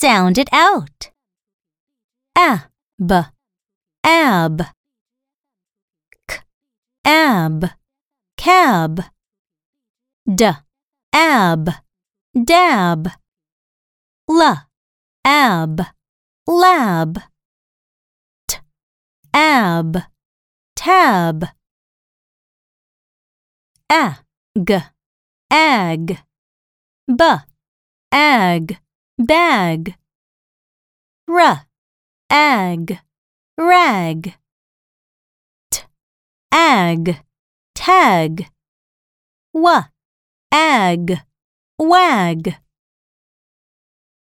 Sound it out. ab, ab. K, ab, cab. D, ab, dab. L, ab, lab. T, ab, tab. Ag, ag. B, ag, bag. R, ag, rag. T, ag, tag. W, ag, wag.